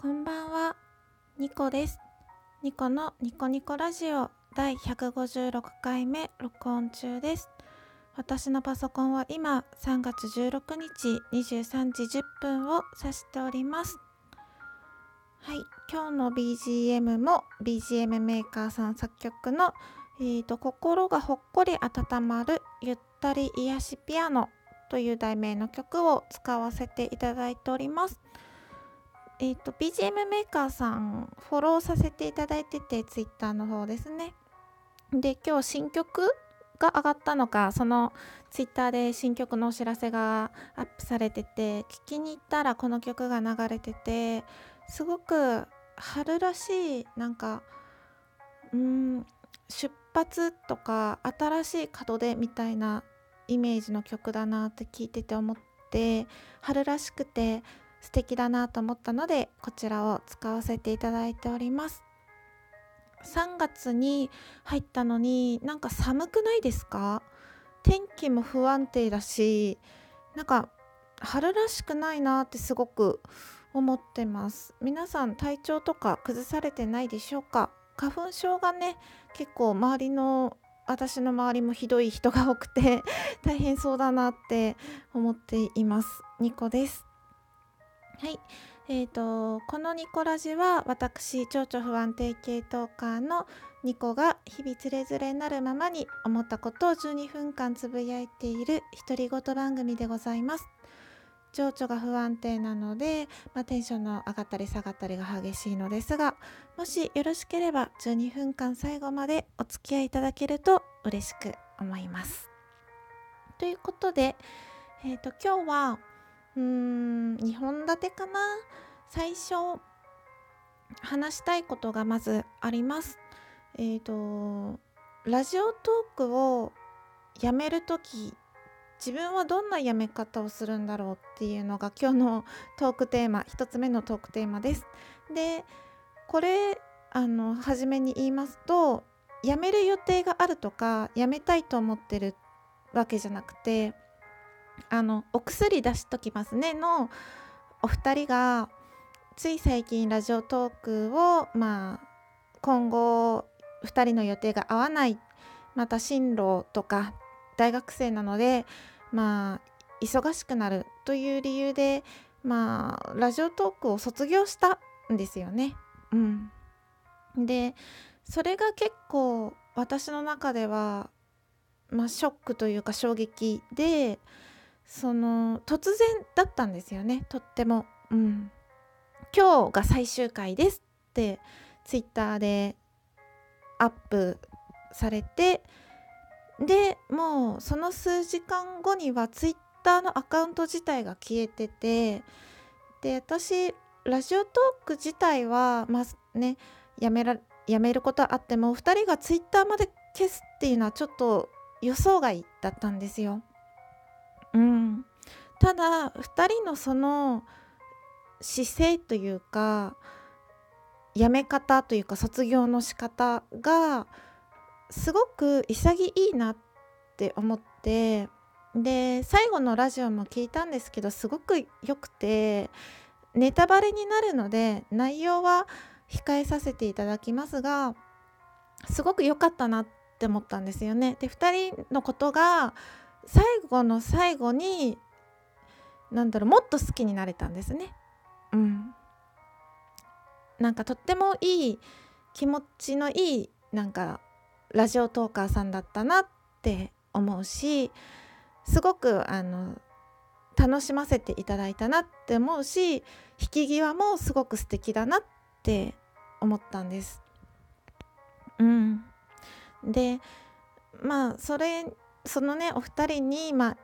こんばんは、ニコです。ニコのニコニコラジオ第156回目録音中です。私のパソコンは今3月16日23時10分を指しております。はい、今日の BGM も BGM メーカーさん作曲の、えーと心がほっこり温まるゆったり癒しピアノという題名の曲を使わせていただいております。えっ、と BGM メーカーさんフォローさせていただいてて Twitter の方ですね。で今日新曲が上がったのかその Twitter で新曲のお知らせがアップされてて聞きに行ったらこの曲が流れててすごく春らしいなんかうん出発とか新しい門出みたいなイメージの曲だなって聞いてて思って春らしくて素敵だなと思ったのでこちらを使わせていただいております。3月に入ったのになんか寒くないですか？天気も不安定だしなんか春らしくないなってすごく思ってます。皆さん体調とか崩されてないでしょうか？花粉症がね結構周りの私の周りもひどい人が多くて大変そうだなって思っています。ニコです。はい。えーと、このニコラジは私情緒不安定系トーカーのニコが日々つれづれになるままに思ったことを12分間つぶやいている独り言番組でございます。情緒が不安定なので、まあ、テンションの上がったり下がったりが激しいのですがもしよろしければ12分間最後までお付き合いいただけると嬉しく思います。ということで、えーと今日はうーん2本立てかな？最初話したいことがまずあります。えっ、とラジオトークをやめる時自分はどんなやめ方をするんだろうっていうのが今日のトークテーマ1つ目のトークテーマです。でこれあの初めに言いますとやめる予定があるとかやめたいと思ってるわけじゃなくてあのお薬出しときますねのお二人がつい最近ラジオトークをまあ今後2人の予定が合わないまた進路とか大学生なのでまあ忙しくなるという理由でまあラジオトークを卒業したんですよね。うん、でそれが結構私の中では、まあ、ショックというか衝撃でその突然だったんですよねとっても。うん、今日が最終回ですってツイッターでアップされてでもうその数時間後にはツイッターのアカウント自体が消えててで私ラジオトーク自体はまあねやめらやめることはあっても2人がツイッターまで消すっていうのはちょっと予想外だったんですよ。うん、ただ2人のその姿勢というかやめ方というか卒業の仕方がすごく潔いなって思ってで最後のラジオも聞いたんですけどすごく良くてネタバレになるので内容は控えさせていただきますがすごく良かったなって思ったんですよね。で2人のことが最後の最後に何だろうもっと好きになれたんですね。うん、なんかとってもいい気持ちのいいなんかラジオトーカーさんだったなって思うしすごくあの楽しませていただいたなって思うし引き際もすごく素敵だなって思ったんです。うん、でまあそれそのねお二人に、まあ、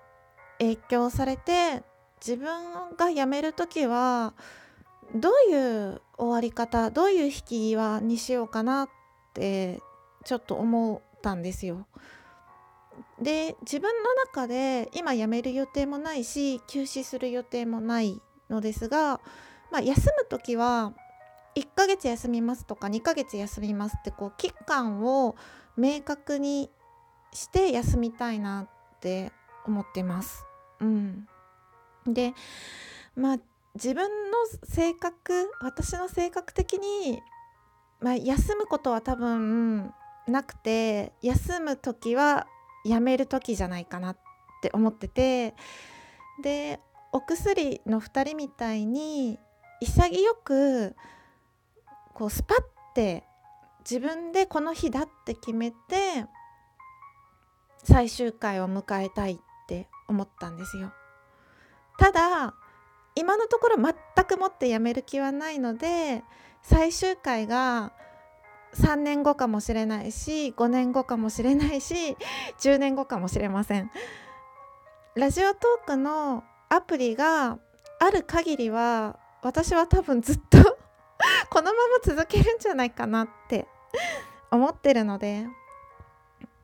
影響されて自分が辞める時はどういう終わり方どういう引き際にしようかなってちょっと思ったんですよ。で自分の中で今辞める予定もないし休止する予定もないのですが、まあ、休む時は1ヶ月休みますとか2ヶ月休みますってこう期間を明確にして休みたいなって思ってます。うん、でまあ自分の性格私の性格的に、まあ、休むことは多分なくて休む時はやめる時じゃないかなって思っててでお薬の2人みたいに潔くこうスパッて自分でこの日だって決めて最終回を迎えたいって思ったんですよ。ただ今のところ全くもってやめる気はないので最終回が3年後かもしれないし5年後かもしれないし10年後かもしれません。ラジオトークのアプリがある限りは私は多分ずっと このまま続けるんじゃないかなって思ってるので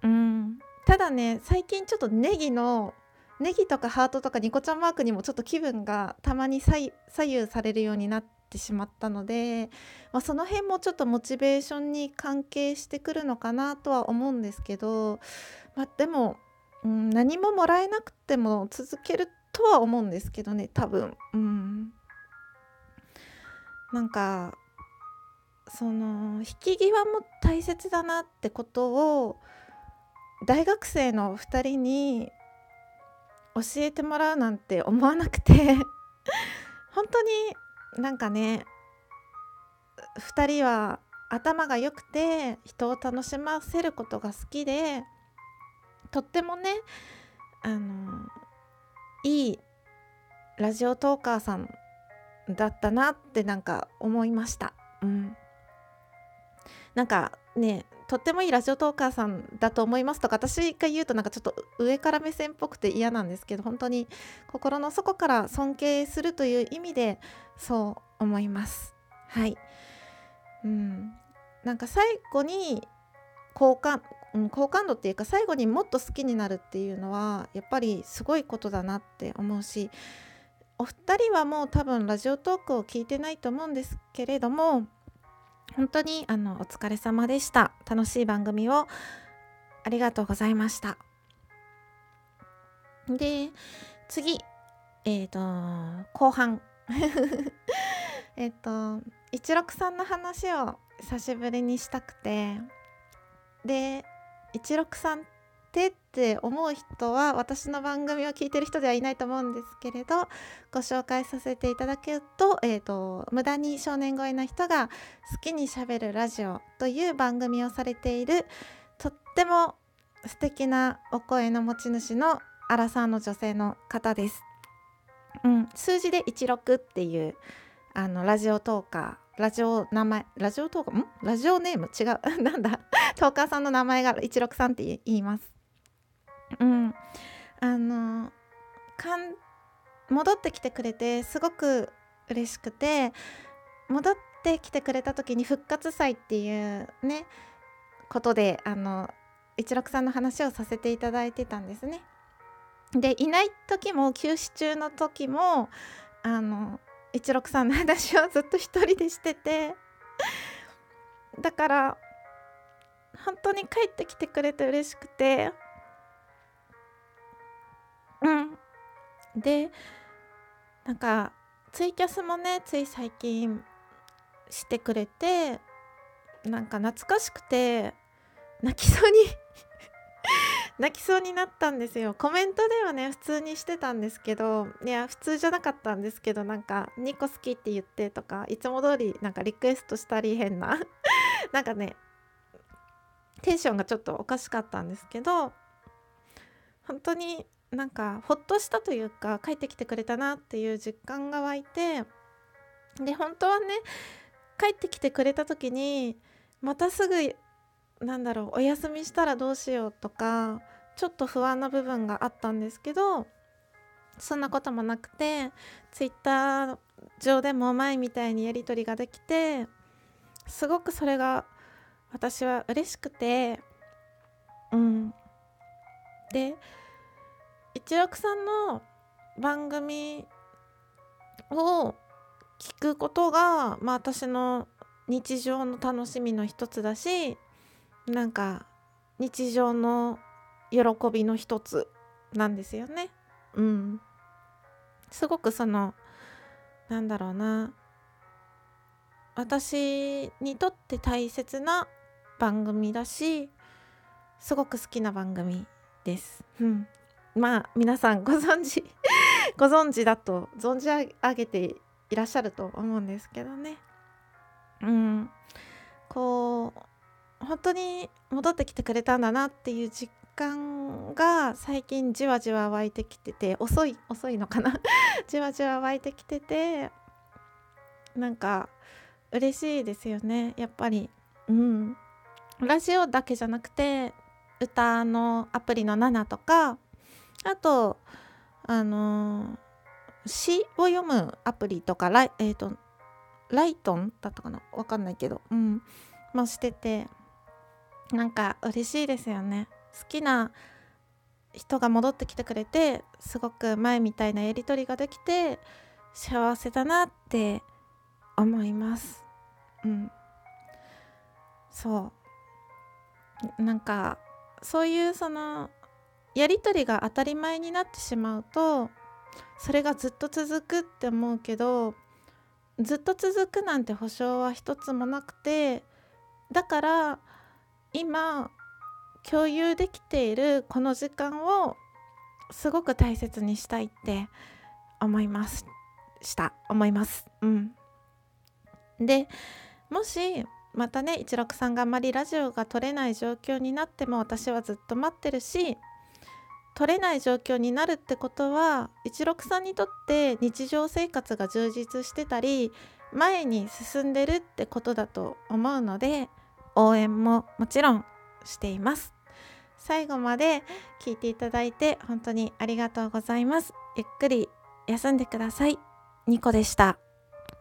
うんただね最近ちょっとネギのネギとかハートとかニコちゃんマークにもちょっと気分がたまに左右されるようになってしまったので、まあ、その辺もちょっとモチベーションに関係してくるのかなとは思うんですけど、まあ、でも、うん、何ももらえなくても続けるとは思うんですけどね多分。うんなんかその引き際も大切だなってことを大学生の2人に教えてもらうなんて思わなくて 本当になんかね2人は頭が良くて人を楽しませることが好きでとってもねあのいいラジオトーカーさんだったなってなんか思いました。うん、なんかねとってもいいラジオトーカーさんだと思いますとか私が言うとなんかちょっと上から目線っぽくて嫌なんですけど本当に心の底から尊敬するという意味でそう思います。はい。うん。なんか最後に好感、うん、好感度っていうか最後にもっと好きになるっていうのはやっぱりすごいことだなって思うしお二人はもう多分ラジオトークを聞いてないと思うんですけれども本当にあのお疲れ様でした。楽しい番組をありがとうございました。で次えっ、ー、と後半。えっと一六さんの話を久しぶりにしたくて。で一六さんってって思う人は私の番組を聞いてる人ではいないと思うんですけれどご紹介させていただけると,、えーと「無駄に少年声の人が好きにしゃべるラジオ」という番組をされているとっても素敵なお声の持ち主のアラサーの女性の方です。うん、数字で16っていうあのラジオトーカーラジオ名前ラジオトーカーん？ラジオネーム？違う。なんだ。トーカーさんの名前が163って言います。うんあのかん戻ってきてくれてすごく嬉しくて戻ってきてくれた時に復活祭っていうねことであの一六さんの話をさせていただいてたんですね。でいない時も休止中の時もあの一六さんの話をずっと一人でしててだから本当に帰ってきてくれて嬉しくてでなんかツイキャスもねつい最近してくれてなんか懐かしくて泣きそうに 泣きそうになったんですよ。コメントではね普通にしてたんですけどいや普通じゃなかったんですけどなんか2個好きって言ってとかいつも通りなんかリクエストしたり変な なんかねテンションがちょっとおかしかったんですけど本当になんかほっとしたというか帰ってきてくれたなっていう実感が湧いてで本当はね帰ってきてくれた時にまたすぐなんだろうお休みしたらどうしようとかちょっと不安な部分があったんですけどそんなこともなくてツイッター上でも前みたいにやり取りができてすごくそれが私は嬉しくてうん。で一六さんの番組を聞くことが、まあ、私の日常の楽しみの一つだしなんか日常の喜びの一つなんですよね。うん、すごくそのなんだろうな私にとって大切な番組だしすごく好きな番組です。うん、まあ皆さんご存知 ご存知だと存じ上げていらっしゃると思うんですけどね。うん、こう本当に戻ってきてくれたんだなっていう実感が最近じわじわ湧いてきてて遅い遅いのかな？じわじわ湧いてきててなんか嬉しいですよね。やっぱり。うん。ラジオだけじゃなくて歌のアプリの7とかあとあの詩を読むアプリとかライ,、えーと、ライトンだったかな？わかんないけど。うん。もしててなんか嬉しいですよね。好きな人が戻ってきてくれてすごく前みたいなやり取りができて幸せだなって思います。うん。そう。なんかそういうそのやり取りが当たり前になってしまうとそれがずっと続くって思うけどずっと続くなんて保証は一つもなくてだから今共有できているこの時間をすごく大切にしたいって思いますした。思います。うん。でもしまたね一六さんがあまりラジオが撮れない状況になっても私はずっと待ってるし撮れない状況になるってことは一六さんにとって日常生活が充実してたり前に進んでるってことだと思うので応援ももちろんしています。最後まで聞いていただいて本当にありがとうございます。ゆっくり休んでください。ニコでした。